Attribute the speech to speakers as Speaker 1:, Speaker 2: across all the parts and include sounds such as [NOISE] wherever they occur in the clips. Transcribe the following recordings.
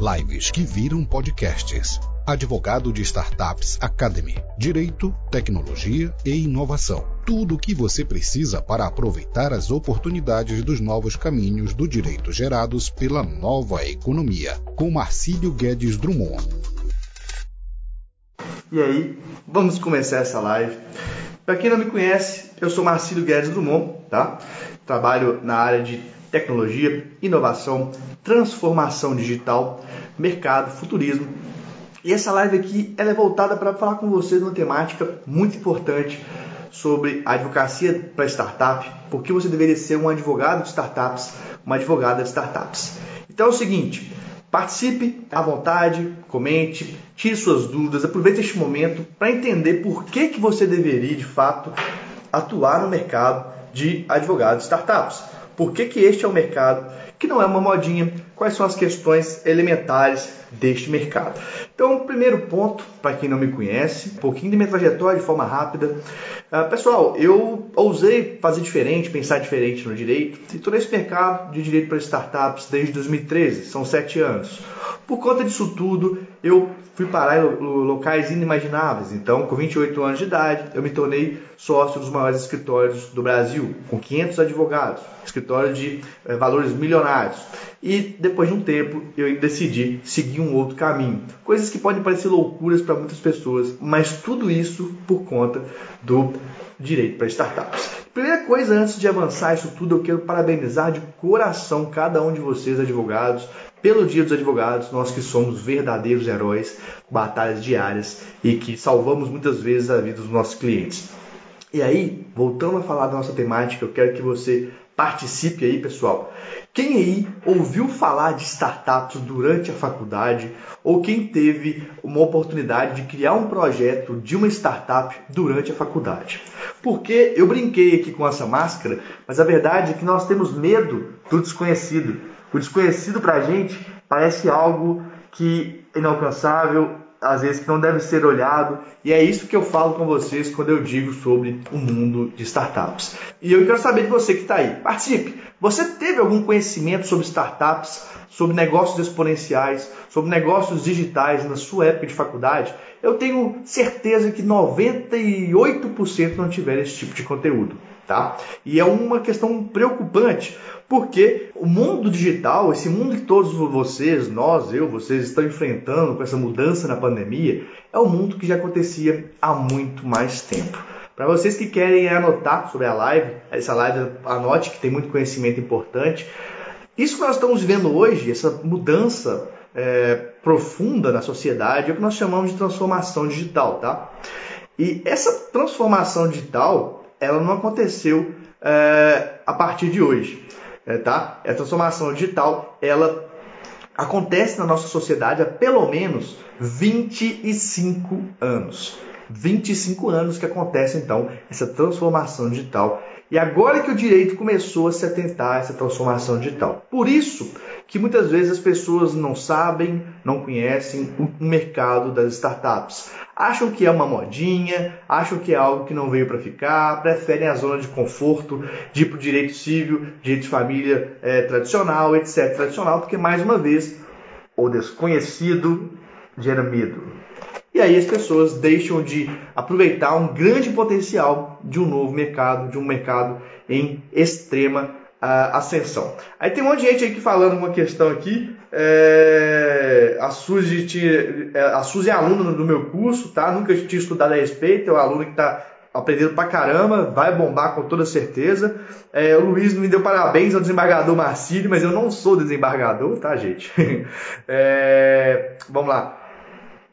Speaker 1: Lives que viram podcasts. Advogado de Startups Academy. Direito, tecnologia e inovação. Tudo o que você precisa para aproveitar as oportunidades dos novos caminhos do direito gerados pela nova economia. Com Marcílio Guedes Drummond.
Speaker 2: E aí, vamos começar essa live. Para quem não me conhece, eu sou Marcílio Guedes Drummond, tá? Trabalho na área de tecnologia, inovação, transformação digital, mercado, futurismo. E essa live aqui ela é voltada para falar com vocês uma temática muito importante sobre a advocacia para startup, porque você deveria ser um advogado de startups, uma advogada de startups. Então é o seguinte, participe à vontade, comente, tire suas dúvidas, aproveite este momento para entender por que, que você deveria de fato atuar no mercado de advogados de startups. Por que, que este é um mercado que não é uma modinha? Quais são as questões elementares deste mercado? Então, primeiro ponto, para quem não me conhece, um pouquinho de minha trajetória de forma rápida. Uh, pessoal, eu ousei fazer diferente, pensar diferente no direito e estou nesse mercado de direito para startups desde 2013, são sete anos. Por conta disso tudo, eu fui parar em locais inimagináveis. Então, com 28 anos de idade, eu me tornei sócio dos maiores escritórios do Brasil, com 500 advogados, escritório de é, valores milionários. E depois de um tempo, eu decidi seguir um outro caminho. Coisas que podem parecer loucuras para muitas pessoas, mas tudo isso por conta do direito para startups. Primeira coisa, antes de avançar isso tudo, eu quero parabenizar de coração cada um de vocês, advogados, pelo Dia dos Advogados, nós que somos verdadeiros heróis, batalhas diárias e que salvamos muitas vezes a vida dos nossos clientes. E aí, voltando a falar da nossa temática, eu quero que você participe aí, pessoal. Quem aí ouviu falar de startups durante a faculdade ou quem teve uma oportunidade de criar um projeto de uma startup durante a faculdade? Porque eu brinquei aqui com essa máscara, mas a verdade é que nós temos medo do desconhecido. O desconhecido para a gente parece algo que é inalcançável, às vezes que não deve ser olhado, e é isso que eu falo com vocês quando eu digo sobre o mundo de startups. E eu quero saber de você que está aí. Participe! Você teve algum conhecimento sobre startups, sobre negócios exponenciais, sobre negócios digitais na sua época de faculdade? Eu tenho certeza que 98% não tiveram esse tipo de conteúdo. Tá? E é uma questão preocupante, porque o mundo digital, esse mundo que todos vocês, nós, eu, vocês estão enfrentando com essa mudança na pandemia, é um mundo que já acontecia há muito mais tempo. Para vocês que querem anotar sobre a live, essa live anote que tem muito conhecimento importante. Isso que nós estamos vivendo hoje, essa mudança é, profunda na sociedade, é o que nós chamamos de transformação digital, tá? E essa transformação digital, ela não aconteceu é, a partir de hoje é, tá? A transformação digital, ela acontece na nossa sociedade há pelo menos 25 anos. 25 anos que acontece então essa transformação digital. E agora que o direito começou a se atentar a essa transformação digital. Por isso que muitas vezes as pessoas não sabem, não conhecem o mercado das startups. Acham que é uma modinha, acham que é algo que não veio para ficar, preferem a zona de conforto, de ir para o direito civil, direito de família é, tradicional, etc. Tradicional, porque mais uma vez o desconhecido gera medo. E aí as pessoas deixam de aproveitar um grande potencial de um novo mercado, de um mercado em extrema uh, ascensão. Aí tem um monte de gente aqui falando uma questão aqui. É, a, Suzy tinha, é, a Suzy é aluna do meu curso, tá? Nunca tinha estudado a respeito, é uma aluna que está aprendendo pra caramba, vai bombar com toda certeza. É, o Luiz me deu parabéns ao desembargador Marcílio, mas eu não sou desembargador, tá, gente? é, [LAUGHS] vamos lá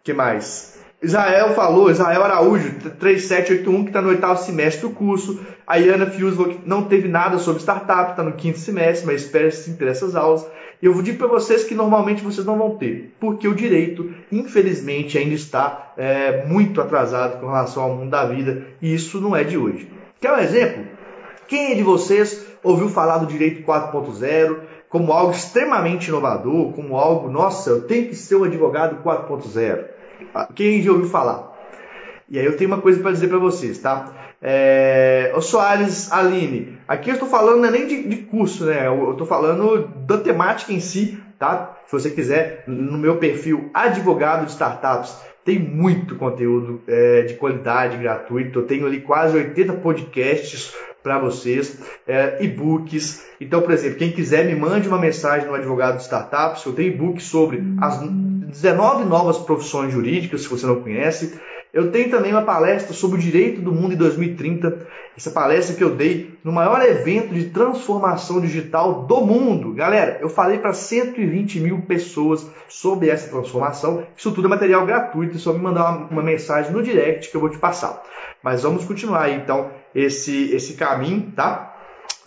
Speaker 2: que mais? Israel falou, Israel Araújo, 3781, que está no oitavo semestre do curso. A Iana Fius não teve nada sobre startup, está no quinto semestre, mas espera sim ter essas aulas. Eu vou dizer para vocês que normalmente vocês não vão ter, porque o direito, infelizmente, ainda está é, muito atrasado com relação ao mundo da vida, e isso não é de hoje. Quer um exemplo? Quem de vocês ouviu falar do direito 4.0? como algo extremamente inovador, como algo, nossa, eu tenho que ser um advogado 4.0. Quem já ouviu falar? E aí eu tenho uma coisa para dizer para vocês, tá? É... O Soares Aline, Aqui eu estou falando não é nem de, de curso, né? Eu estou falando da temática em si, tá? Se você quiser, no meu perfil Advogado de Startups, tem muito conteúdo é, de qualidade gratuito. Eu tenho ali quase 80 podcasts para vocês, é, e-books. Então, por exemplo, quem quiser me mande uma mensagem no Advogado de Startups. Eu tenho e-book sobre as 19 novas profissões jurídicas, se você não conhece. Eu tenho também uma palestra sobre o direito do mundo em 2030. Essa palestra que eu dei no maior evento de transformação digital do mundo. Galera, eu falei para 120 mil pessoas sobre essa transformação. Isso tudo é material gratuito, é só me mandar uma, uma mensagem no direct que eu vou te passar. Mas vamos continuar aí, então esse, esse caminho, tá?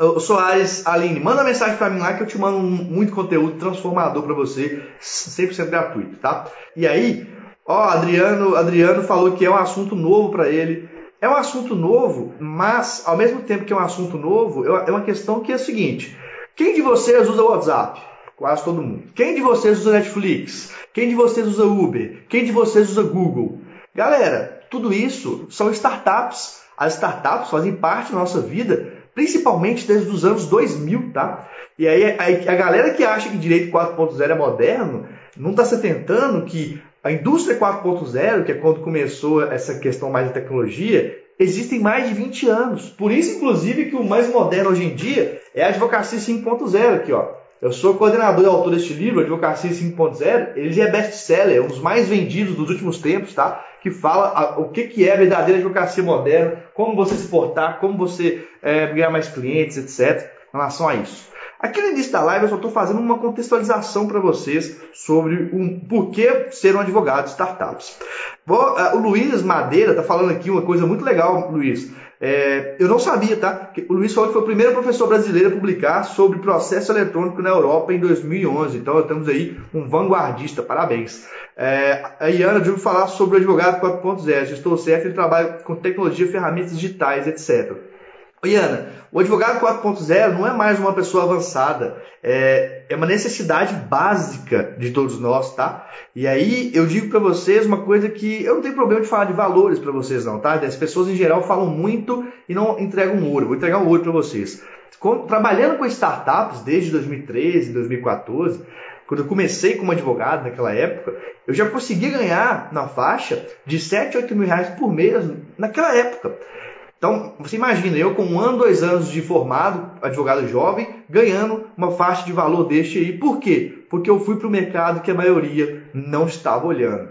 Speaker 2: O Soares, Aline, manda mensagem para mim lá que eu te mando muito conteúdo transformador para você, 100% gratuito, tá? E aí, ó, Adriano, Adriano falou que é um assunto novo para ele. É um assunto novo, mas ao mesmo tempo que é um assunto novo, é uma questão que é a seguinte: quem de vocês usa WhatsApp? Quase todo mundo. Quem de vocês usa Netflix? Quem de vocês usa Uber? Quem de vocês usa Google? Galera, tudo isso são startups. As startups fazem parte da nossa vida, principalmente desde os anos 2000, tá? E aí a, a galera que acha que direito 4.0 é moderno, não está se atentando que a indústria 4.0, que é quando começou essa questão mais de tecnologia, existem mais de 20 anos. Por isso, inclusive, que o mais moderno hoje em dia é a advocacia 5.0 aqui, ó. Eu sou coordenador e autor deste livro, Advocacia 5.0. Ele é best-seller, um dos mais vendidos dos últimos tempos, tá? Que fala a, o que, que é a verdadeira advocacia moderna, como você se portar, como você é, ganhar mais clientes, etc. Em relação a isso. Aqui no início da live eu só estou fazendo uma contextualização para vocês sobre o porquê ser um advogado de startups. Uh, o Luiz Madeira está falando aqui uma coisa muito legal, Luiz. É, eu não sabia, tá? O Luiz falou que foi o primeiro professor brasileiro a publicar sobre processo eletrônico na Europa em 2011. Então, temos aí um vanguardista. Parabéns. É, a Iana ouviu falar sobre o advogado 4.0. Estou certo, ele trabalha com tecnologia, ferramentas digitais, etc. Iana, o advogado 4.0 não é mais uma pessoa avançada, é, é uma necessidade básica de todos nós, tá? E aí eu digo para vocês uma coisa que eu não tenho problema de falar de valores para vocês não, tá? As pessoas em geral falam muito e não entregam ouro. Vou entregar um ouro para vocês. trabalhando com startups desde 2013, 2014, quando eu comecei como advogado naquela época, eu já consegui ganhar na faixa de 7, 8 mil reais por mês naquela época. Então, você imagina, eu com um ano, dois anos de formado, advogado jovem, ganhando uma faixa de valor deste aí. Por quê? Porque eu fui para o mercado que a maioria não estava olhando.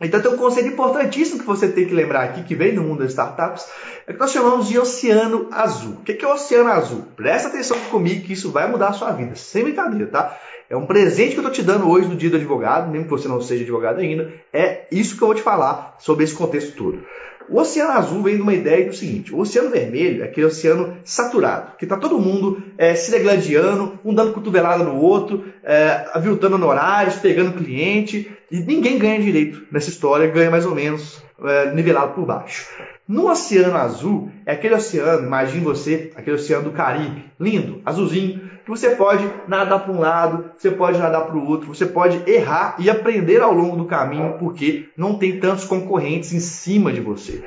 Speaker 2: Então tem um conceito importantíssimo que você tem que lembrar aqui, que vem no mundo das startups, é que nós chamamos de oceano azul. O que é o oceano azul? Presta atenção comigo que isso vai mudar a sua vida, sem brincadeira, tá? É um presente que eu estou te dando hoje no dia do advogado, mesmo que você não seja advogado ainda. É isso que eu vou te falar sobre esse contexto todo. O oceano azul vem de uma ideia do seguinte: o oceano vermelho é aquele oceano saturado, que está todo mundo é, se degladiando, um dando cotovelada no outro, é, aviltando honorários, pegando cliente, e ninguém ganha direito nessa história, ganha mais ou menos é, nivelado por baixo. No oceano azul, é aquele oceano, imagine você, aquele oceano do Caribe, lindo, azulzinho, que você pode nadar para um lado, você pode nadar para o outro, você pode errar e aprender ao longo do caminho, porque não tem tantos concorrentes em cima de você.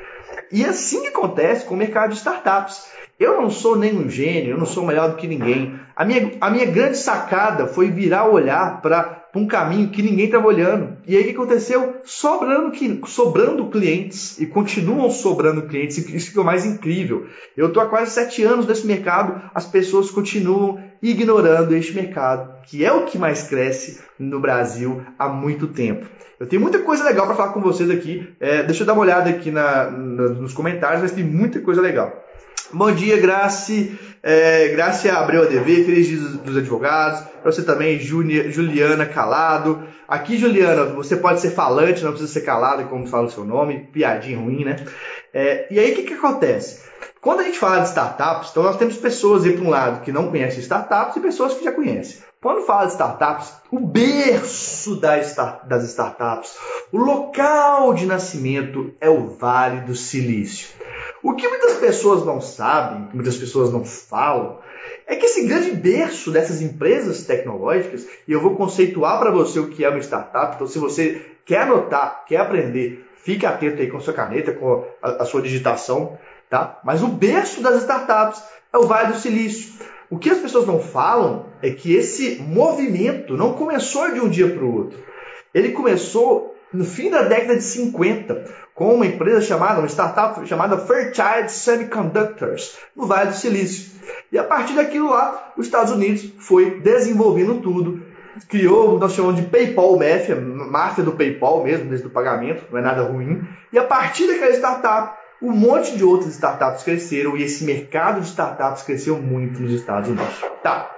Speaker 2: E assim que acontece com o mercado de startups. Eu não sou nem um gênio, eu não sou melhor do que ninguém. A minha, a minha grande sacada foi virar o olhar para um caminho que ninguém estava olhando. E aí o que aconteceu? Sobrando, sobrando clientes. E continuam sobrando clientes. Isso que é o mais incrível. Eu estou há quase sete anos nesse mercado, as pessoas continuam ignorando este mercado, que é o que mais cresce no Brasil há muito tempo. Eu tenho muita coisa legal para falar com vocês aqui. É, deixa eu dar uma olhada aqui na, na, nos comentários, mas tem muita coisa legal. Bom dia, Grace. É, Graça Abreu ADV, feliz dia dos advogados. Para você também, Juliana Calado. Aqui, Juliana, você pode ser falante, não precisa ser calado, como fala o seu nome. Piadinha ruim, né? É, e aí, o que, que acontece? Quando a gente fala de startups, então nós temos pessoas aí para um lado que não conhecem startups e pessoas que já conhecem. Quando fala de startups, o berço das startups, o local de nascimento é o Vale do Silício. O que muitas pessoas não sabem, que muitas pessoas não falam, é que esse grande berço dessas empresas tecnológicas, e eu vou conceituar para você o que é uma startup, então se você quer anotar, quer aprender, fique atento aí com a sua caneta, com a, a sua digitação, tá? Mas o berço das startups é o Vale do Silício. O que as pessoas não falam é que esse movimento não começou de um dia para o outro. Ele começou no fim da década de 50, com uma empresa chamada, uma startup chamada Fairchild Semiconductors, no Vale do Silício. E a partir daquilo lá, os Estados Unidos foi desenvolvendo tudo, criou o que nós chamamos de PayPal Mafia, máfia do PayPal mesmo, desde o pagamento, não é nada ruim. E a partir daquela startup, um monte de outras startups cresceram e esse mercado de startups cresceu muito nos Estados Unidos. Tá.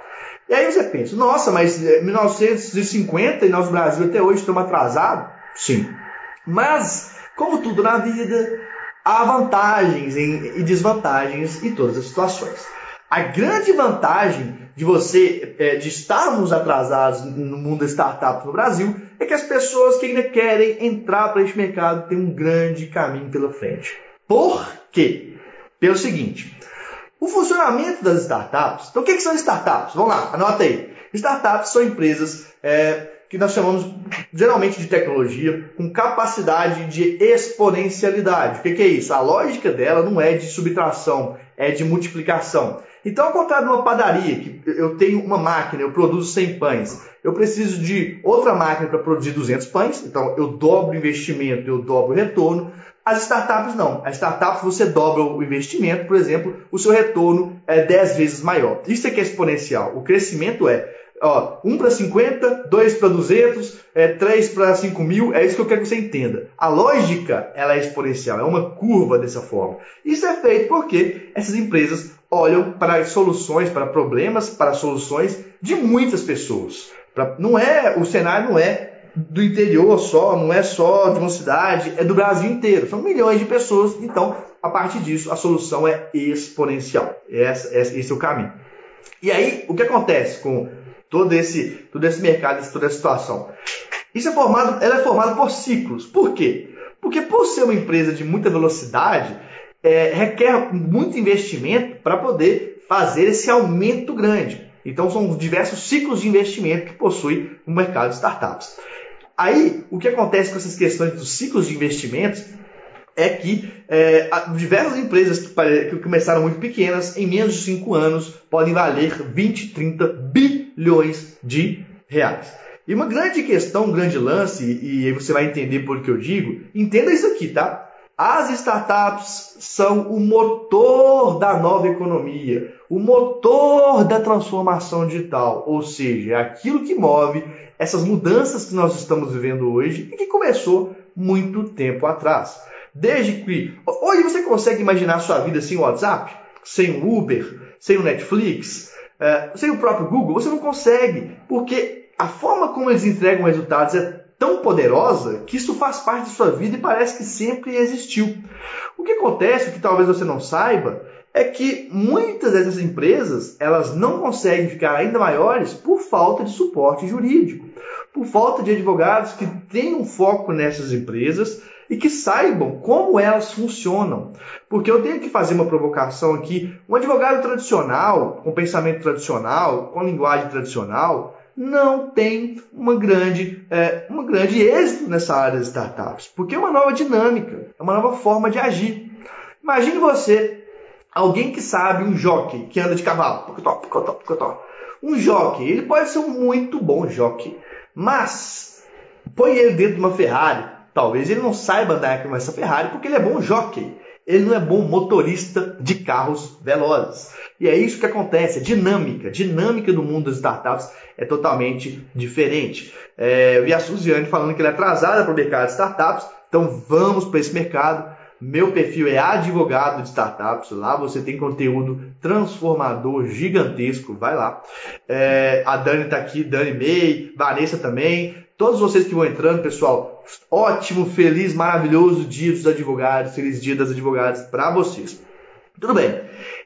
Speaker 2: E aí você pensa, nossa, mas 1950 eh, e nós Brasil até hoje estamos atrasados? Sim. Mas, como tudo na vida, há vantagens e desvantagens em todas as situações. A grande vantagem de você, é, de estarmos atrasados no mundo da startup no Brasil, é que as pessoas que ainda querem entrar para esse mercado têm um grande caminho pela frente. Por quê? Pelo seguinte, o funcionamento das startups. Então, o que, que são startups? Vamos lá, anota aí. Startups são empresas é, que nós chamamos geralmente de tecnologia, com capacidade de exponencialidade. O que é isso? A lógica dela não é de subtração, é de multiplicação. Então, ao contrário de uma padaria, que eu tenho uma máquina, eu produzo 100 pães, eu preciso de outra máquina para produzir 200 pães, então eu dobro o investimento, eu dobro o retorno. As startups não. As startups você dobra o investimento, por exemplo, o seu retorno é 10 vezes maior. Isso é que é exponencial. O crescimento é Ó, 1 para 50, 2 para 200, é, 3 para 5 mil, é isso que eu quero que você entenda. A lógica ela é exponencial, é uma curva dessa forma. Isso é feito porque essas empresas olham para soluções, para problemas, para soluções de muitas pessoas. Pra, não é O cenário não é do interior só, não é só de uma cidade, é do Brasil inteiro. São milhões de pessoas, então, a partir disso, a solução é exponencial. Esse, esse é o caminho. E aí, o que acontece com todo esse, todo esse mercado, toda essa situação. Isso é formado, ela é formada por ciclos. Por quê? Porque por ser uma empresa de muita velocidade, é, requer muito investimento para poder fazer esse aumento grande. Então são diversos ciclos de investimento que possui o mercado de startups. Aí, o que acontece com essas questões dos ciclos de investimentos é que é, diversas empresas que, que, começaram muito pequenas, em menos de 5 anos, podem valer 20, 30 bilhões de reais. E uma grande questão, um grande lance, e aí você vai entender por que eu digo, entenda isso aqui, tá? As startups são o motor da nova economia, o motor da transformação digital, ou seja, é aquilo que move essas mudanças que nós estamos vivendo hoje e que começou muito tempo atrás. Desde que hoje você consegue imaginar sua vida sem o WhatsApp, sem o Uber, sem o Netflix, é, sem o próprio Google, você não consegue, porque a forma como eles entregam resultados é tão poderosa que isso faz parte de sua vida e parece que sempre existiu. O que acontece, o que talvez você não saiba, é que muitas dessas empresas elas não conseguem ficar ainda maiores por falta de suporte jurídico, por falta de advogados que tenham foco nessas empresas e que saibam como elas funcionam. Porque eu tenho que fazer uma provocação aqui. Um advogado tradicional, com pensamento tradicional, com linguagem tradicional, não tem uma grande, é, uma grande êxito nessa área das startups, porque é uma nova dinâmica, é uma nova forma de agir. Imagine você, alguém que sabe, um jockey que anda de cavalo, um jockey, ele pode ser um muito bom jockey, mas põe ele dentro de uma Ferrari, Talvez ele não saiba andar com essa Ferrari porque ele é bom jockey. Ele não é bom motorista de carros velozes. E é isso que acontece, é dinâmica. Dinâmica do mundo das startups é totalmente diferente. É, eu vi a Suziane falando que ela é atrasada para o mercado de startups, então vamos para esse mercado. Meu perfil é advogado de startups. Lá você tem conteúdo transformador gigantesco. Vai lá. É, a Dani está aqui, Dani May, Vanessa também. Todos vocês que vão entrando, pessoal, ótimo, feliz, maravilhoso dia dos advogados, feliz dia das advogadas para vocês. Tudo bem.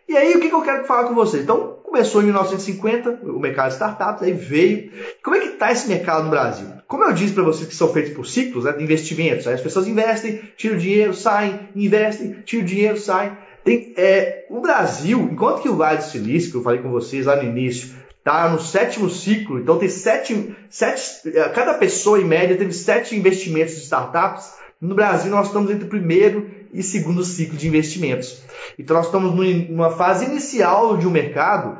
Speaker 2: E aí, o que, eu quero falar com vocês? Então, começou em 1950, o mercado de startups, aí veio. Como é que está esse mercado no Brasil? Como eu disse para vocês que são feitos por ciclos né, de investimentos, aí as pessoas investem, tiram dinheiro, saem, investem, tiram dinheiro, saem. Tem, é, o Brasil, enquanto que o Vale do Silício, que eu falei com vocês lá no início, Tá no sétimo ciclo, então tem sete, sete, cada pessoa em média teve sete investimentos de startups. No Brasil nós estamos entre o primeiro e segundo ciclo de investimentos. Então nós estamos numa fase inicial de um mercado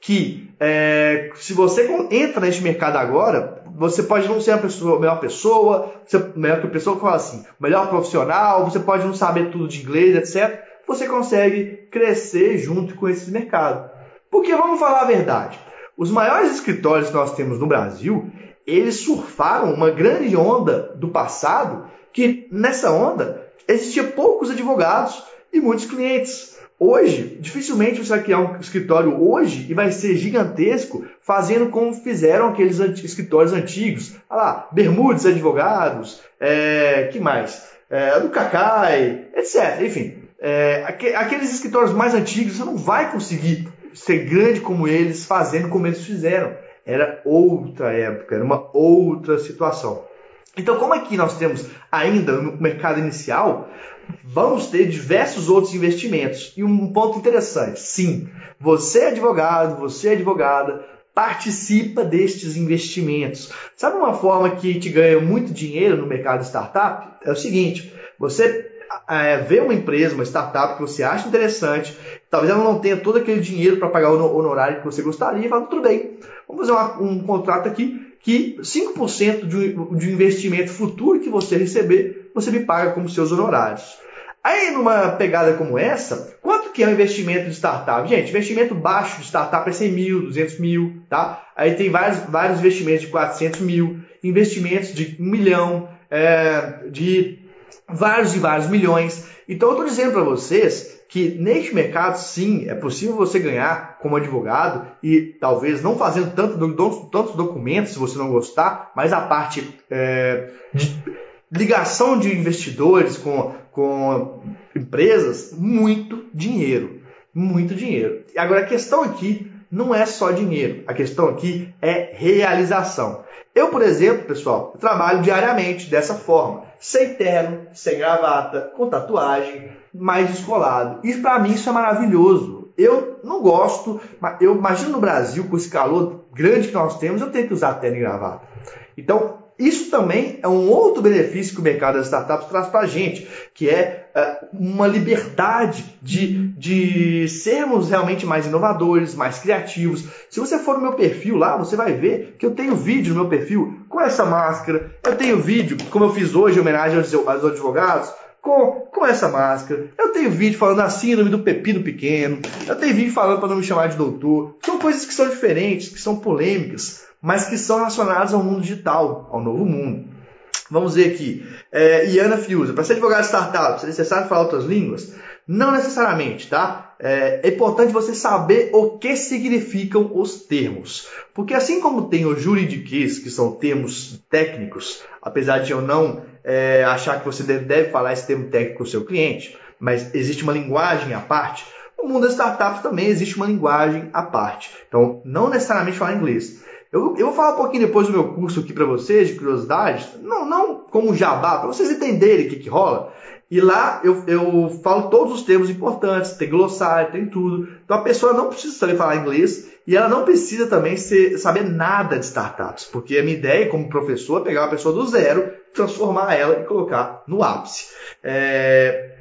Speaker 2: que é, se você entra neste mercado agora, você pode não ser a, pessoa, a melhor pessoa, você, melhor que a pessoa que fala assim, melhor profissional, você pode não saber tudo de inglês, etc. Você consegue crescer junto com esse mercado. Porque vamos falar a verdade, os maiores escritórios que nós temos no Brasil, eles surfaram uma grande onda do passado, que nessa onda existia poucos advogados e muitos clientes. Hoje, dificilmente você vai criar um escritório hoje e vai ser gigantesco, fazendo como fizeram aqueles escritórios antigos. Olha lá, Bermudes Advogados, é, que mais? É, do Cacai, etc. Enfim, é, aqueles escritórios mais antigos você não vai conseguir ser grande como eles, fazendo como eles fizeram. Era outra época, era uma outra situação. Então, como aqui nós temos ainda no mercado inicial, vamos ter diversos outros investimentos. E um ponto interessante: sim, você é advogado, você é advogada, participa destes investimentos. Sabe uma forma que te ganha muito dinheiro no mercado startup? É o seguinte: você é, vê uma empresa, uma startup que você acha interessante, talvez ela não tenha todo aquele dinheiro para pagar o honorário que você gostaria, e fala, tudo bem, vamos fazer uma, um contrato aqui que 5% de, de investimento futuro que você receber, você me paga como seus honorários. Aí, numa pegada como essa, quanto que é o investimento de startup? Gente, investimento baixo de startup é 100 mil, 200 mil, tá? Aí tem vários, vários investimentos de 400 mil, investimentos de 1 milhão, é, de vários e vários milhões. Então, eu estou dizendo para vocês que neste mercado, sim, é possível você ganhar como advogado e talvez não fazendo tanto, tantos documentos se você não gostar, mas a parte é, de ligação de investidores com, com empresas, muito dinheiro. Muito dinheiro. E agora a questão aqui não é só dinheiro, a questão aqui é realização. Eu, por exemplo, pessoal, trabalho diariamente dessa forma, sem terno, sem gravata, com tatuagem, mais descolado. E para mim isso é maravilhoso. Eu não gosto, mas eu imagino no Brasil, com esse calor grande que nós temos, eu tenho que usar terno e gravata. Então, isso também é um outro benefício que o mercado das startups traz para a gente, que é uh, uma liberdade de, de sermos realmente mais inovadores, mais criativos. Se você for no meu perfil lá, você vai ver que eu tenho vídeo no meu perfil com essa máscara, eu tenho vídeo, como eu fiz hoje, em homenagem aos, aos advogados, com, com essa máscara. Eu tenho vídeo falando a síndrome do pepino pequeno. Eu tenho vídeo falando para não me chamar de doutor. São coisas que são diferentes, que são polêmicas mas que são relacionados ao mundo digital, ao novo mundo. Vamos ver aqui. É, Iana Fiuza, para ser advogado de startup, é necessário falar outras línguas? Não necessariamente, tá? É, é, importante você saber o que significam os termos. Porque assim como tem o juridiquês, que são termos técnicos, apesar de eu não é, achar que você deve, deve falar esse termo técnico com o seu cliente, mas existe uma linguagem à parte, no mundo das startups também existe uma linguagem à parte. Então, não necessariamente falar inglês. Eu, eu vou falar um pouquinho depois do meu curso aqui para vocês, de curiosidades, não, não como jabá, para vocês entenderem o que, que rola. E lá eu, eu falo todos os termos importantes, tem glossário, tem tudo. Então a pessoa não precisa saber falar inglês e ela não precisa também ser, saber nada de startups, porque a minha ideia como professor é pegar uma pessoa do zero, transformar ela e colocar no ápice. É,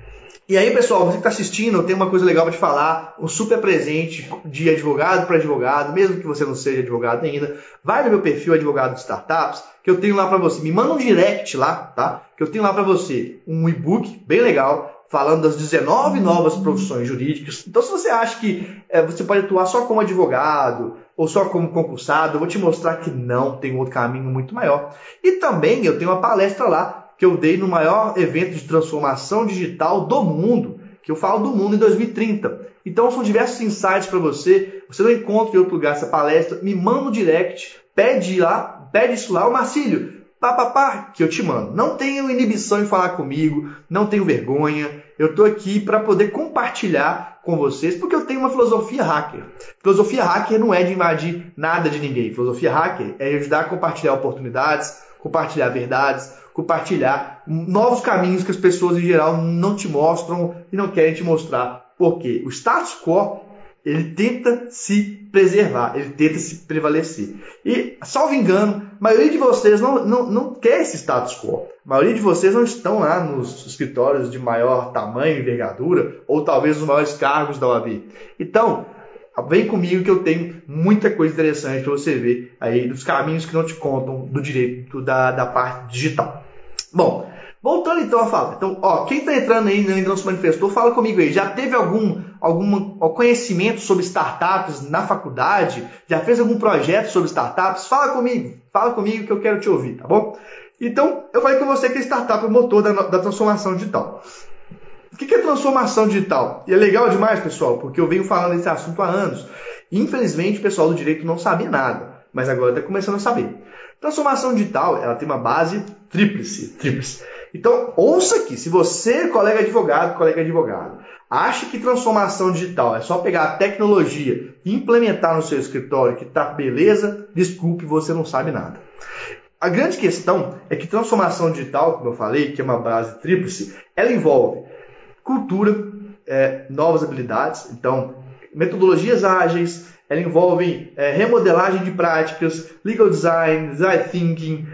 Speaker 2: e aí, pessoal, você que está assistindo, tenho uma coisa legal para te falar, um super presente de advogado para advogado, mesmo que você não seja advogado ainda. Vai no meu perfil Advogado de Startups, que eu tenho lá para você. Me manda um direct lá, tá? Que eu tenho lá para você um e-book bem legal, falando das 19 novas profissões jurídicas. Então, se você acha que é, você pode atuar só como advogado ou só como concursado, eu vou te mostrar que não, tem um outro caminho muito maior. E também eu tenho uma palestra lá que eu dei no maior evento de transformação digital do mundo, que eu falo do mundo em 2030. Então são diversos insights para você. Você não encontra em outro lugar essa palestra, me manda um direct, pede lá, pede isso lá, o Marcílio, pá, pá, pá, que eu te mando. Não tenho inibição em falar comigo, não tenho vergonha. Eu estou aqui para poder compartilhar com vocês, porque eu tenho uma filosofia hacker. Filosofia hacker não é de invadir nada de ninguém. Filosofia hacker é ajudar a compartilhar oportunidades, compartilhar verdades, compartilhar novos caminhos que as pessoas em geral não te mostram e não querem te mostrar. Porque o status quo ele tenta se preservar, ele tenta se prevalecer. E, salvo engano, a maioria de vocês não, não, não quer esse status quo. A maioria de vocês não estão lá nos escritórios de maior tamanho, envergadura, ou talvez os maiores cargos da OAB. Então, vem comigo que eu tenho muita coisa interessante para você ver aí dos caminhos que não te contam do direito da, da parte digital. Bom, Voltando então a falar. Então, ó, quem está entrando aí ainda não se manifestou, fala comigo aí. Já teve algum, algum conhecimento sobre startups na faculdade? Já fez algum projeto sobre startups? Fala comigo. Fala comigo que eu quero te ouvir, tá bom? Então, eu falei com você que a startup é o motor da, da transformação digital. O que é transformação digital? E é legal demais, pessoal, porque eu venho falando desse assunto há anos. Infelizmente, o pessoal do direito não sabia nada, mas agora está começando a saber. Transformação digital, ela tem uma base tríplice. tríplice. Então, ouça aqui, se você, colega advogado, colega advogado, acha que transformação digital é só pegar a tecnologia e implementar no seu escritório que tá beleza, desculpe, você não sabe nada. A grande questão é que transformação digital, como eu falei, que é uma base tríplice, ela envolve cultura, é, novas habilidades, então metodologias ágeis, ela envolve é, remodelagem de práticas, legal design, design thinking,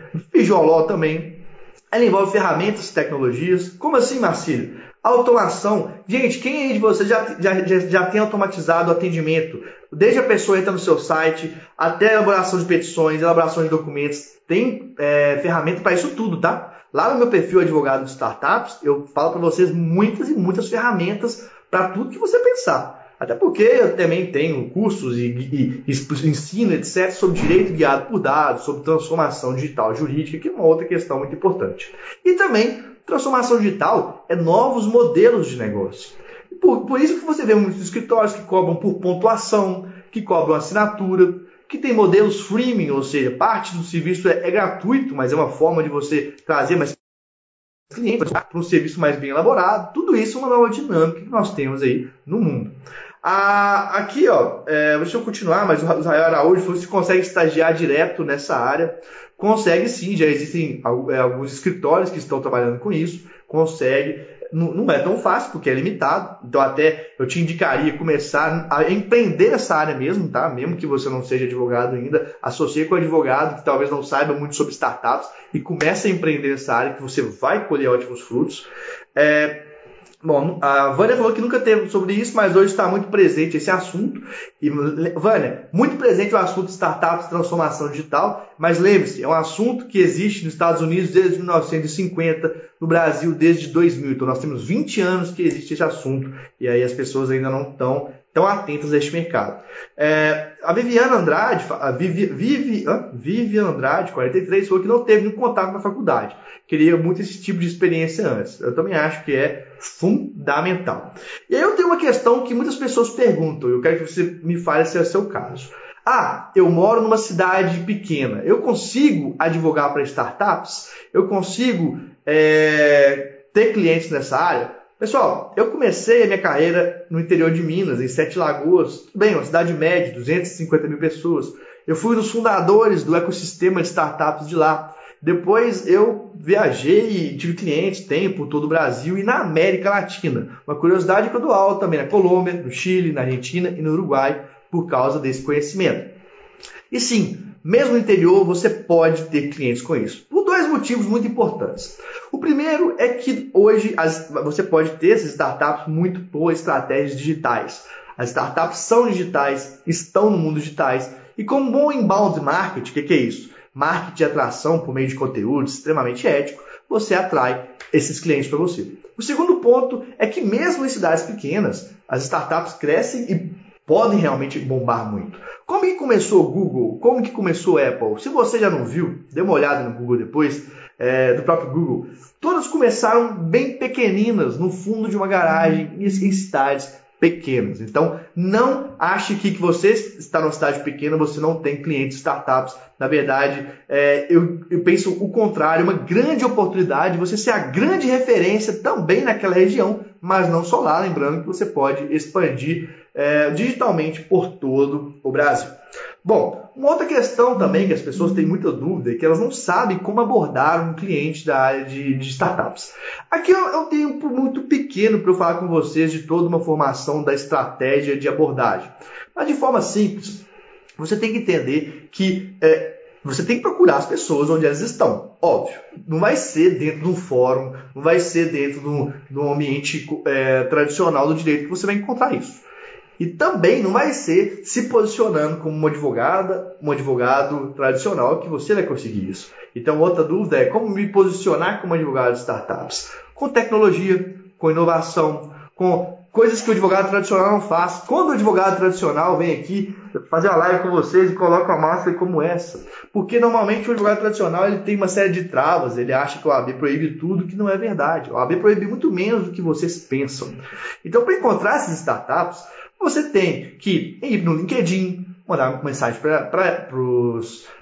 Speaker 2: law também, ela envolve ferramentas e tecnologias. Como assim, Marcílio? Automação. Gente, quem aí de vocês já, já, já, já tem automatizado o atendimento? Desde a pessoa entra no seu site, até a elaboração de petições, elaboração de documentos. Tem é, ferramenta para isso tudo, tá? Lá no meu perfil Advogado de Startups, eu falo para vocês muitas e muitas ferramentas para tudo que você pensar. Até porque eu também tenho cursos e, e, e, ensino, etc., sobre direito guiado por dados, sobre transformação digital jurídica, que é uma outra questão muito importante. E também, transformação digital é novos modelos de negócio. Por, por isso que você vê muitos escritórios que cobram por pontuação, que cobram assinatura, que tem modelos freemium, ou seja, parte do serviço é, é gratuito, mas é uma forma de você trazer mais clientes para um serviço mais bem elaborado. Tudo isso é uma nova dinâmica que nós temos aí no mundo. Ah, aqui, ó, é, deixa eu continuar, mas o Israel Araújo falou se consegue estagiar direto nessa área. Consegue sim, já existem é, alguns escritórios que estão trabalhando com isso. Consegue. Não, não é tão fácil, porque é limitado. Então, até eu te indicaria começar a empreender nessa área mesmo, tá? Mesmo que você não seja advogado ainda, associe com um advogado que talvez não saiba muito sobre startups e comece a empreender nessa área que você vai colher ótimos frutos. É, Bom, a Vânia falou que nunca teve sobre isso, mas hoje está muito presente esse assunto. E, Vânia, muito presente o assunto de startups e transformação digital, mas lembre-se, é um assunto que existe nos Estados Unidos desde 1950, no Brasil desde 2000. Então nós temos 20 anos que existe esse assunto e aí as pessoas ainda não estão tão atentas a este mercado. É, a Viviana Andrade, a Vivi, Vivi, Andrade, 43, falou que não teve nenhum contato na faculdade queria muito esse tipo de experiência antes. Eu também acho que é fundamental. E aí eu tenho uma questão que muitas pessoas perguntam, eu quero que você me fale se é o seu caso. Ah, eu moro numa cidade pequena. Eu consigo advogar para startups? Eu consigo é, ter clientes nessa área? Pessoal, eu comecei a minha carreira no interior de Minas, em Sete Lagoas. Bem, uma cidade média, 250 mil pessoas. Eu fui um dos fundadores do ecossistema de startups de lá. Depois eu viajei e tive clientes, tempo, todo o Brasil e na América Latina. Uma curiosidade que eu dou aula também na Colômbia, no Chile, na Argentina e no Uruguai por causa desse conhecimento. E sim, mesmo no interior você pode ter clientes com isso. Por dois motivos muito importantes. O primeiro é que hoje as, você pode ter essas startups muito boas estratégias digitais. As startups são digitais, estão no mundo digitais. E como bom inbound marketing, o que, que é isso? Marketing de atração por meio de conteúdo extremamente ético, você atrai esses clientes para você. O segundo ponto é que mesmo em cidades pequenas, as startups crescem e podem realmente bombar muito. Como que começou o Google? Como que começou a Apple? Se você já não viu, dê uma olhada no Google depois, é, do próprio Google. Todas começaram bem pequeninas, no fundo de uma garagem, em cidades pequenos. Então, não ache que, que você está numa cidade pequena, você não tem clientes startups. Na verdade, é, eu, eu, penso o contrário, uma grande oportunidade de você ser a grande referência também naquela região, mas não só lá, lembrando que você pode expandir é, digitalmente por todo o Brasil. Bom, uma outra questão também que as pessoas têm muita dúvida é que elas não sabem como abordar um cliente da área de, de startups. Aqui tenho um muito pequeno para eu falar com vocês de toda uma formação da estratégia de abordagem. Mas de forma simples, você tem que entender que é, você tem que procurar as pessoas onde elas estão. Óbvio, não vai ser dentro de um fórum, não vai ser dentro de um, de um ambiente é, tradicional do direito que você vai encontrar isso. E também não vai ser se posicionando como uma advogada, um advogado tradicional que você vai conseguir isso. Então, outra dúvida é como me posicionar como advogado de startups? Com tecnologia, com inovação, com coisas que o advogado tradicional não faz. Quando o advogado tradicional vem aqui fazer uma live com vocês e coloca uma máscara como essa, porque normalmente o advogado tradicional ele tem uma série de travas, ele acha que o AB proíbe tudo, que não é verdade. O AB proíbe muito menos do que vocês pensam. Então, para encontrar essas startups, você tem que ir no LinkedIn, mandar uma mensagem para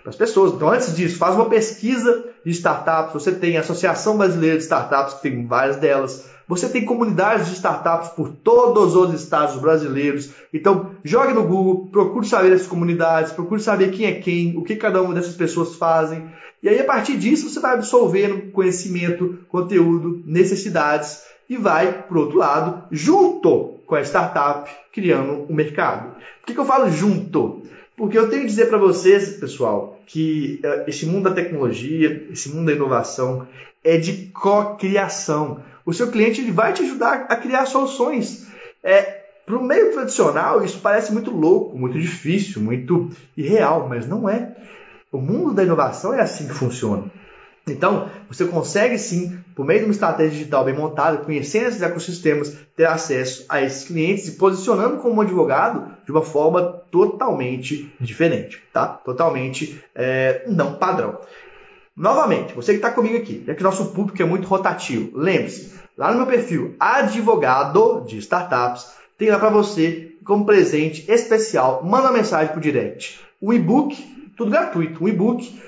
Speaker 2: as pessoas. Então, antes disso, faz uma pesquisa de startups. Você tem a Associação Brasileira de Startups, que tem várias delas. Você tem comunidades de startups por todos os estados brasileiros. Então, jogue no Google, procure saber essas comunidades, procure saber quem é quem, o que cada uma dessas pessoas fazem. E aí, a partir disso, você vai absorvendo conhecimento, conteúdo, necessidades e vai, por outro lado, junto com a startup, criando um mercado. Por que, que eu falo junto? Porque eu tenho que dizer para vocês, pessoal, que uh, esse mundo da tecnologia, esse mundo da inovação, é de co-criação. O seu cliente ele vai te ajudar a criar soluções. É, para o meio tradicional, isso parece muito louco, muito difícil, muito irreal, mas não é. O mundo da inovação é assim que funciona. Então, você consegue sim, por meio de uma estratégia digital bem montada, conhecendo esses ecossistemas, ter acesso a esses clientes e posicionando como advogado de uma forma totalmente diferente, tá? Totalmente é, não padrão. Novamente, você que está comigo aqui, já que nosso público é muito rotativo, lembre-se, lá no meu perfil Advogado de Startups, tem lá para você, como presente especial, manda uma mensagem o direct. Um e-book, tudo gratuito, um e-book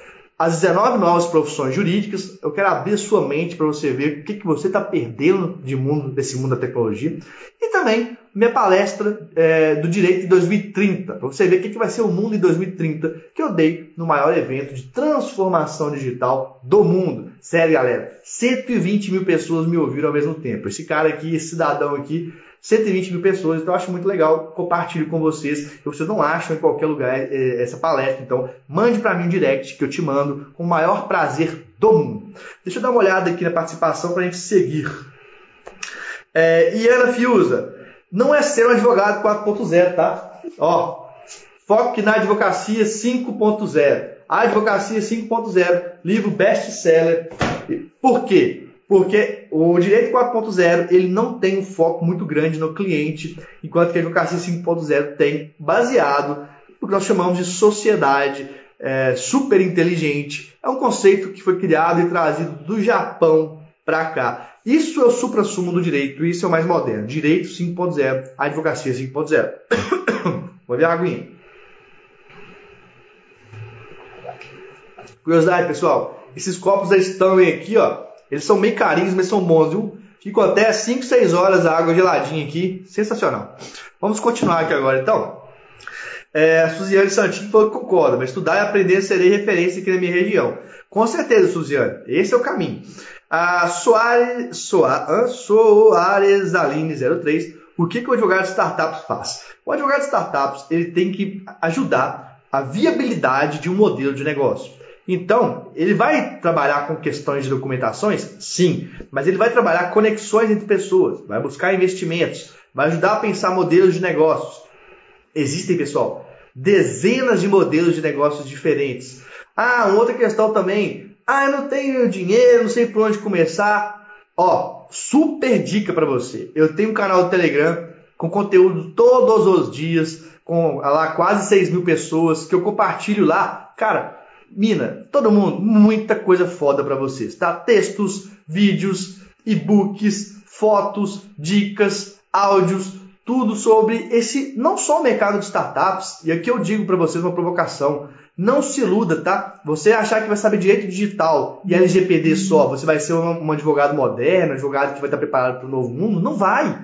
Speaker 2: as 19 novas profissões jurídicas. Eu quero abrir sua mente para você ver o que, que você está perdendo de mundo, desse mundo da tecnologia. E também minha palestra é, do direito de 2030, para você ver o que, que vai ser o mundo em 2030, que eu dei no maior evento de transformação digital do mundo. Sério, galera, 120 mil pessoas me ouviram ao mesmo tempo. Esse cara aqui, esse cidadão aqui, 120 mil pessoas, então eu acho muito legal, compartilho com vocês. Vocês não acham em qualquer lugar é, essa palestra, então mande para mim um direct que eu te mando com o maior prazer do mundo. Deixa eu dar uma olhada aqui na participação para a gente seguir. É, Iana Fiuza, não é ser um advogado 4.0, tá? Ó, foque na advocacia 5.0. Advocacia 5.0, livro best-seller. Por quê? Porque o direito 4.0 ele não tem um foco muito grande no cliente, enquanto que a advocacia 5.0 tem baseado no que nós chamamos de sociedade é, super inteligente. É um conceito que foi criado e trazido do Japão para cá. Isso é o supra-sumo do direito, isso é o mais moderno. Direito 5.0, advocacia 5.0. [COUGHS] Vou ver a aguinha. Curiosidade, pessoal. Esses copos Stanley aqui, ó, eles são meio carinhos, mas são bons, viu? Ficam até 5, 6 horas a água geladinha aqui. Sensacional. Vamos continuar aqui agora, então. É, a Suziane Santinho falou que concorda, mas estudar e aprender serei referência aqui na minha região. Com certeza, Suziane. Esse é o caminho. A Soares, Soa, Soares Aline 03. O que, que o advogado de startups faz? O advogado de startups ele tem que ajudar a viabilidade de um modelo de negócio. Então, ele vai trabalhar com questões de documentações? Sim, mas ele vai trabalhar conexões entre pessoas, vai buscar investimentos, vai ajudar a pensar modelos de negócios. Existem, pessoal, dezenas de modelos de negócios diferentes. Ah, outra questão também. Ah, eu não tenho dinheiro, não sei por onde começar. Ó, super dica para você. Eu tenho um canal do Telegram com conteúdo todos os dias, com lá quase 6 mil pessoas que eu compartilho lá. Cara, Mina, todo mundo, muita coisa foda para vocês, tá? Textos, vídeos, e-books, fotos, dicas, áudios, tudo sobre esse não só o mercado de startups, e aqui eu digo para vocês uma provocação, não se iluda, tá? Você achar que vai saber direito digital e LGPD só, você vai ser um, advogado moderno, advogado que vai estar preparado para o novo mundo, não vai.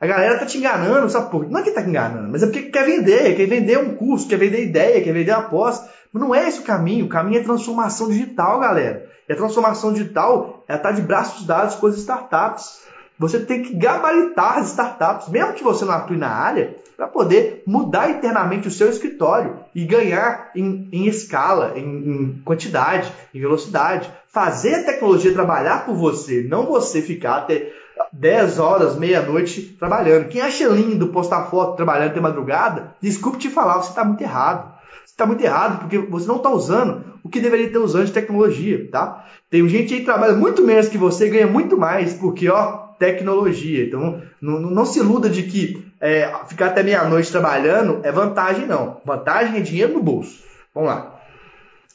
Speaker 2: A galera tá te enganando, sabe por Não é que tá enganando, mas é porque quer vender, quer vender um curso, quer vender ideia, quer vender após. Mas não é esse o caminho. O caminho é transformação digital, galera. A transformação digital ela tá de braços dados com as startups. Você tem que gabaritar as startups, mesmo que você não atue na área, para poder mudar internamente o seu escritório e ganhar em, em escala, em, em, quantidade, em velocidade. Fazer a tecnologia trabalhar por você, não você ficar até 10 horas, meia-noite trabalhando. Quem acha lindo postar foto trabalhando até madrugada, desculpe te falar, você está muito errado. Está muito errado porque você não está usando o que deveria ter usando de tecnologia, tá? Tem gente aí que trabalha muito menos que você ganha muito mais, porque, ó, tecnologia. Então, não, não se iluda de que é, ficar até meia-noite trabalhando é vantagem, não. Vantagem é dinheiro no bolso. Vamos lá.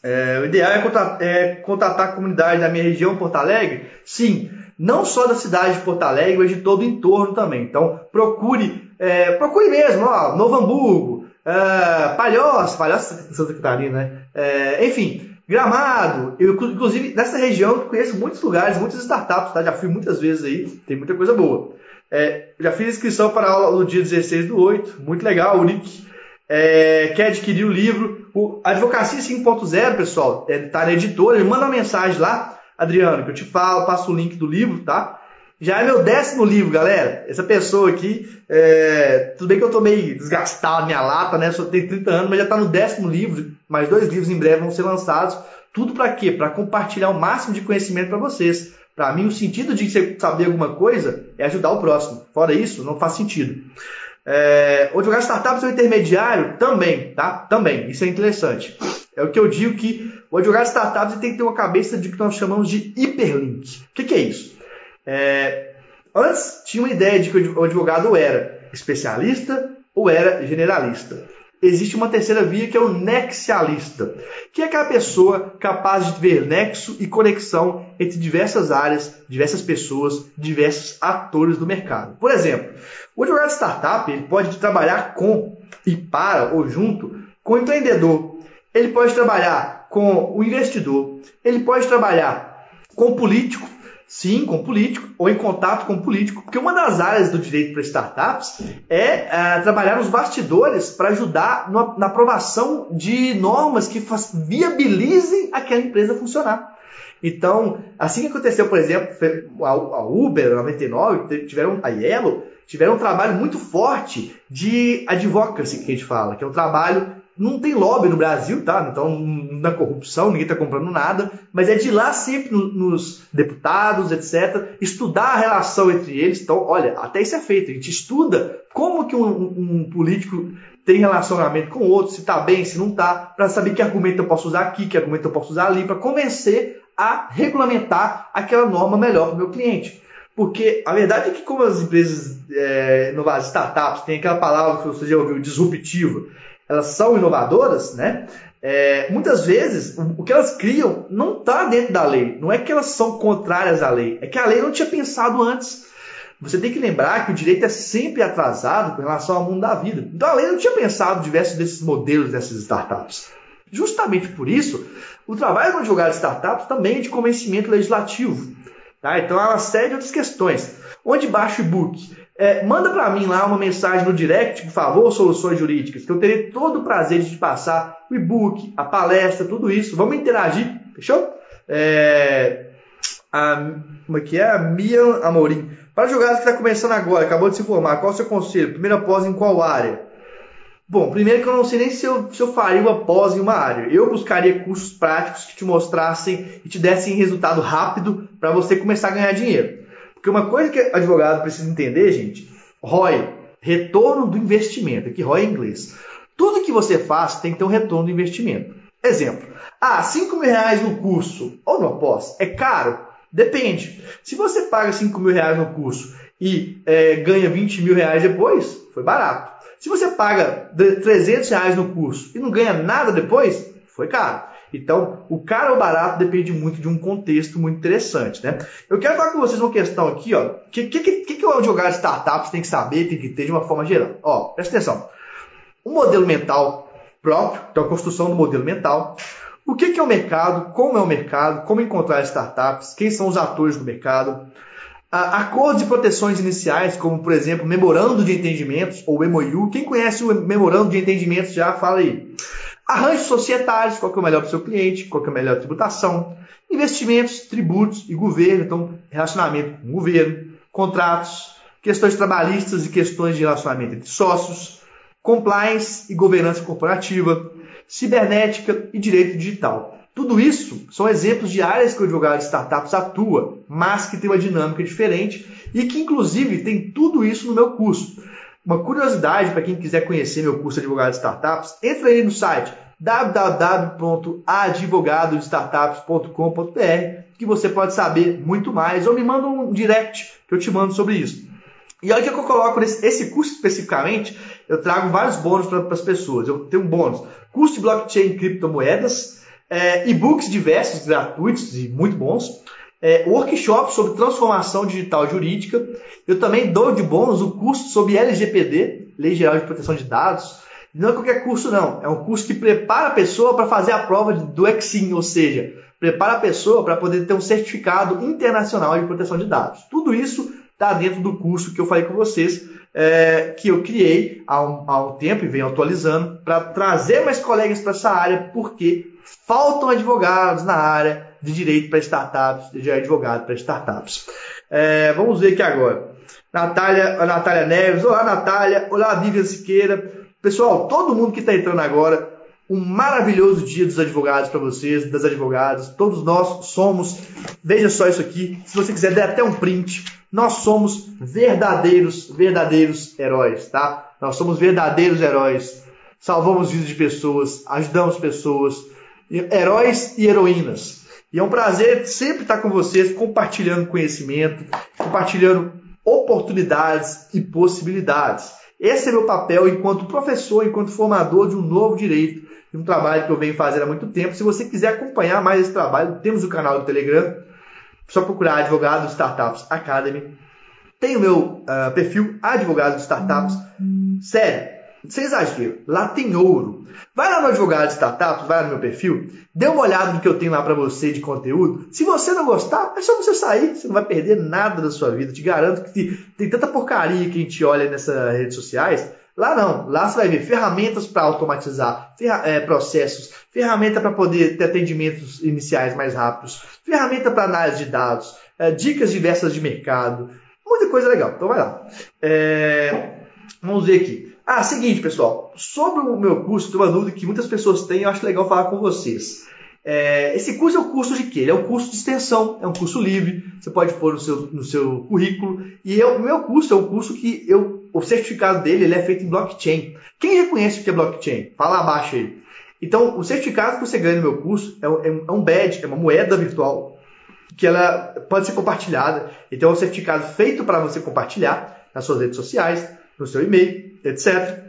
Speaker 2: É, o ideal é contatar, é contatar a comunidade da minha região, Porto Alegre? Sim, não só da cidade de Porto Alegre, mas de todo o entorno também. Então, procure, é, procure mesmo, ó, Novo Hamburgo, é, Palhoça, Palhoça Santa Catarina, né? É, enfim, Gramado, eu inclusive nessa região eu conheço muitos lugares, muitas startups, tá? Já fui muitas vezes aí, tem muita coisa boa. É, já fiz inscrição para a aula no dia 16 do 8, muito legal, o Nick. É, quer adquirir o livro. O Advocacia 5.0, pessoal, é, tá na editora, manda uma mensagem lá, Adriano, que eu te falo, passo o link do livro, tá? Já é meu décimo livro, galera. Essa pessoa aqui, é... tudo bem que eu tô meio desgastado minha lata, né? Só tenho 30 anos, mas já tá no décimo livro. Mais dois livros em breve vão ser lançados. Tudo para quê? Para compartilhar o máximo de conhecimento para vocês. Para mim, o sentido de você saber alguma coisa é ajudar o próximo. Fora isso, não faz sentido. É... O advogado startups é um intermediário? Também, tá? Também. Isso é interessante. É o que eu digo que o advogado startups tem que ter uma cabeça de que nós chamamos de hiperlink. O que, que é isso? É, antes tinha uma ideia de que o advogado era especialista ou era generalista. Existe uma terceira via que é o nexialista, que é aquela pessoa capaz de ver nexo e conexão entre diversas áreas, diversas pessoas, diversos atores do mercado. Por exemplo, o advogado startup ele pode trabalhar com e para ou junto com o empreendedor. Ele pode trabalhar com o investidor. Ele pode trabalhar com o político sim, com político, ou em contato com político, porque uma das áreas do direito para startups é, é trabalhar nos bastidores para ajudar no, na aprovação de normas que faz, viabilizem aquela empresa funcionar. Então, assim que aconteceu, por exemplo, a Uber, a 99, tiveram a Yellow, tiveram um trabalho muito forte de advocacy, que a gente fala, que é um trabalho não tem lobby no Brasil, tá? Então é corrupção, ninguém está comprando nada, mas é de lá sempre no, nos deputados, etc., estudar a relação entre eles. Então, olha, até isso é feito. A gente estuda como que um, um político tem relacionamento com outro, se está bem, se não está, para saber que argumento eu posso usar aqui, que argumento eu posso usar ali, para convencer a regulamentar aquela norma melhor para o meu cliente. Porque a verdade é que como as empresas é, startups, tem aquela palavra que você já ouviu, disruptiva, elas são inovadoras, né? É, muitas vezes o, que elas criam não está dentro da lei. Não é que elas são contrárias à lei, é que a lei não tinha pensado antes. Você tem que lembrar que o direito é sempre atrasado com relação ao mundo da vida. Então a lei não tinha pensado diversos desses modelos dessas startups. Justamente por isso, o trabalho do advogado de startups também é de convencimento legislativo. Tá? Então série de outras questões. Onde baixa o e-book? É, manda para mim lá uma mensagem no direct, por favor, Soluções Jurídicas, que eu terei todo o prazer de te passar o e-book, a palestra, tudo isso. Vamos interagir, fechou? É, a, como é que é? A Mia Amorim. Para jogadores que está começando agora, acabou de se formar, qual é o seu conselho? Primeira pós em qual área? Bom, primeiro que eu não sei nem se eu, se eu faria uma pós em uma área. Eu buscaria cursos práticos que te mostrassem e te dessem resultado rápido para você começar a ganhar dinheiro. Porque uma coisa que advogado precisa entender, gente, ROI, retorno do investimento, aqui ROI é em inglês. Tudo que você faz tem que ter um retorno do investimento. Exemplo, ah, 5 mil reais no curso ou no pós é caro? Depende. Se você paga 5 mil reais no curso e é, ganha 20 mil reais depois, foi barato. Se você paga 300 reais no curso e não ganha nada depois, foi caro. Então, o caro ou barato depende muito de um contexto muito interessante, né? Eu quero falar com vocês uma questão aqui, ó. O que, que, que, que o advogado de startups tem que saber, tem que ter de uma forma geral? Ó, presta atenção. Um modelo mental próprio, então a construção do modelo mental. O que, que é o mercado, como é o mercado, como encontrar startups, quem são os atores do mercado, acordos e proteções iniciais, como por exemplo, memorando de entendimentos ou MOU. Quem conhece o memorando de entendimentos já fala aí. Arranjos societários, qual que é o melhor para o seu cliente, qual que é a melhor tributação. Investimentos, tributos e governo, então relacionamento com o governo, contratos, questões trabalhistas e questões de relacionamento entre sócios, compliance e governança corporativa, cibernética e direito digital. Tudo isso são exemplos de áreas que o advogado de startups atua, mas que tem uma dinâmica diferente e que, inclusive, tem tudo isso no meu curso. Uma curiosidade para quem quiser conhecer meu curso de advogado de startups, entra aí no site www.advogadostartups.com.br que você pode saber muito mais ou me manda um direct que eu te mando sobre isso. E olha que eu coloco nesse esse curso especificamente, eu trago vários bônus para as pessoas. Eu tenho um bônus, curso de blockchain e criptomoedas, é, e-books diversos, gratuitos e muito bons, é, workshop sobre transformação digital jurídica. Eu também dou de bônus o curso sobre LGPD, Lei Geral de Proteção de Dados. Não é qualquer curso, não. É um curso que prepara a pessoa para fazer a prova do Exim, ou seja, prepara a pessoa para poder ter um certificado internacional de proteção de dados. Tudo isso está dentro do curso que eu falei com vocês, é, que eu criei há um, há um tempo e venho atualizando para trazer mais colegas para essa área, porque faltam advogados na área de direito para startups, de advogado para startups. É, vamos ver aqui agora. Natália, a Natália Neves, olá Natália, olá Vivian Siqueira. Pessoal, todo mundo que está entrando agora, um maravilhoso dia dos advogados para vocês, das advogadas. Todos nós somos, veja só isso aqui, se você quiser, dê até um print. Nós somos verdadeiros, verdadeiros heróis, tá? Nós somos verdadeiros heróis. Salvamos vidas de pessoas, ajudamos pessoas, heróis e heroínas. E é um prazer sempre estar com vocês, compartilhando conhecimento, compartilhando oportunidades e possibilidades. Esse é meu papel enquanto professor, enquanto formador de um novo direito, de um trabalho que eu venho fazendo há muito tempo. Se você quiser acompanhar mais esse trabalho, temos o canal do Telegram, só procurar Advogado Startups Academy. Tem o meu uh, perfil Advogado Startups. Sério, sem exagero, lá tem ouro. Vai lá no Advogado Startups, vai lá no meu perfil, dê uma olhada no que eu tenho lá para você de conteúdo. Se você não gostar, é só você sair, você não vai perder nada da sua vida. Te garanto que tem tanta porcaria que a gente olha nessas redes sociais. Lá não, lá você vai ver ferramentas para automatizar é, processos, ferramenta para poder ter atendimentos iniciais mais rápidos, ferramenta para análise de dados, é, dicas diversas de mercado, muita coisa legal. Então vai lá. É, vamos ver aqui. Ah, seguinte, pessoal. Sobre o meu curso, tem uma dúvida que muitas pessoas têm, eu acho legal falar com vocês. É, esse curso é um curso de quê? Ele é um curso de extensão, é um curso livre, você pode pôr no seu, no seu currículo. E o meu curso é um curso que eu, o certificado dele ele é feito em blockchain. Quem reconhece o que é blockchain? Fala abaixo aí. Então, o certificado que você ganha no meu curso é, é, é um badge, é uma moeda virtual, que ela pode ser compartilhada. Então, é um certificado feito para você compartilhar nas suas redes sociais, no seu e-mail, etc.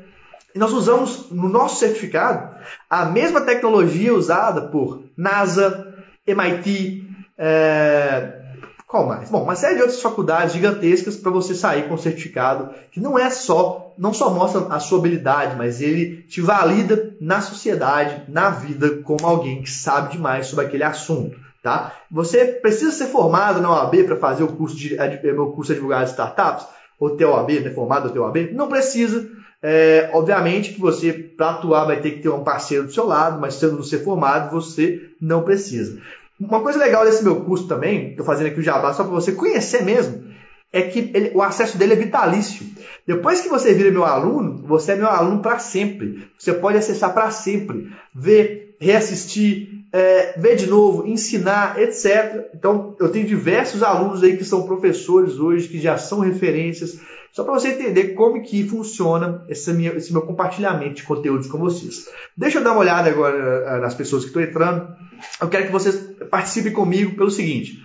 Speaker 2: E nós usamos no nosso certificado a mesma tecnologia usada por NASA, MIT, é... qual mais? Bom, uma série de outras faculdades gigantescas para você sair com um certificado que não é só, não só mostra a sua habilidade, mas ele te valida na sociedade, na vida, como alguém que sabe demais sobre aquele assunto. Tá? Você precisa ser formado na OAB para fazer o curso de, meu curso de advogado de startups? Ou ter OAB, né, formado ou ter OAB, não precisa. É, obviamente que você, para atuar, vai ter que ter um parceiro do seu lado, mas sendo você formado, você não precisa. Uma coisa legal desse meu curso também, estou fazendo aqui o Jabá só para você conhecer mesmo, é que ele, o acesso dele é vitalício. Depois que você vira meu aluno, você é meu aluno para sempre. Você pode acessar para sempre, ver, reassistir, é, ver de novo, ensinar, etc. Então, eu tenho diversos alunos aí que são professores hoje, que já são referências, só para você entender como que funciona esse, minha, esse meu compartilhamento de conteúdos com vocês. Deixa eu dar uma olhada agora eh, nas pessoas que estão entrando. Eu quero que vocês participem comigo pelo seguinte.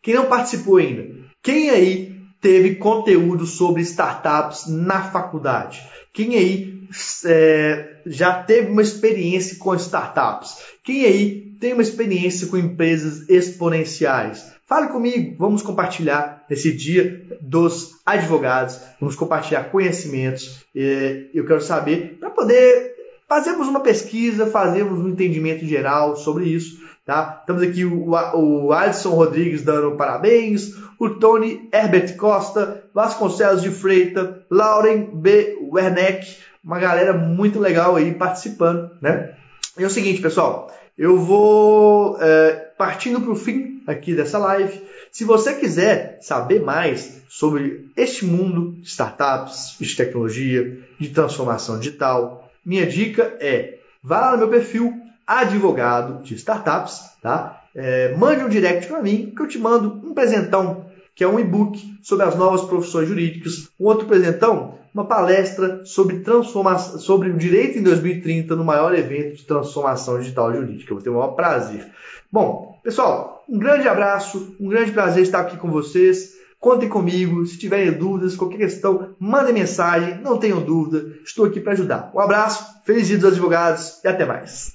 Speaker 2: Quem não participou ainda, quem aí teve conteúdo sobre startups na faculdade? Quem aí é, já teve uma experiência com startups? Quem aí tem uma experiência com empresas exponenciais? Fale comigo, vamos compartilhar nesse dia dos advogados, vamos compartilhar conhecimentos. Eu quero saber para poder fazermos uma pesquisa, fazermos um entendimento geral sobre isso. Tá? Estamos aqui o, o Alisson Rodrigues dando parabéns, o Tony Herbert Costa, Vasconcelos de Freita, Lauren B. Werneck, uma galera muito legal aí participando, né? E é o seguinte, pessoal, eu vou é, partindo para o fim aqui dessa live. Se você quiser saber mais sobre este mundo de startups, de tecnologia, de transformação digital, minha dica é vá lá no meu perfil advogado de startups, tá? É, mande um direct para mim que eu te mando um presentão que é um e-book sobre as novas profissões jurídicas, um outro presentão, uma palestra sobre transformação, sobre o direito em 2030 no maior evento de transformação digital jurídica. Eu vou ter o maior prazer. Bom, pessoal, um grande abraço, um grande prazer estar aqui com vocês. Contem comigo, se tiverem dúvidas, qualquer questão, mandem mensagem, não tenham dúvida, estou aqui para ajudar. Um abraço, feliz dia dos advogados e até mais.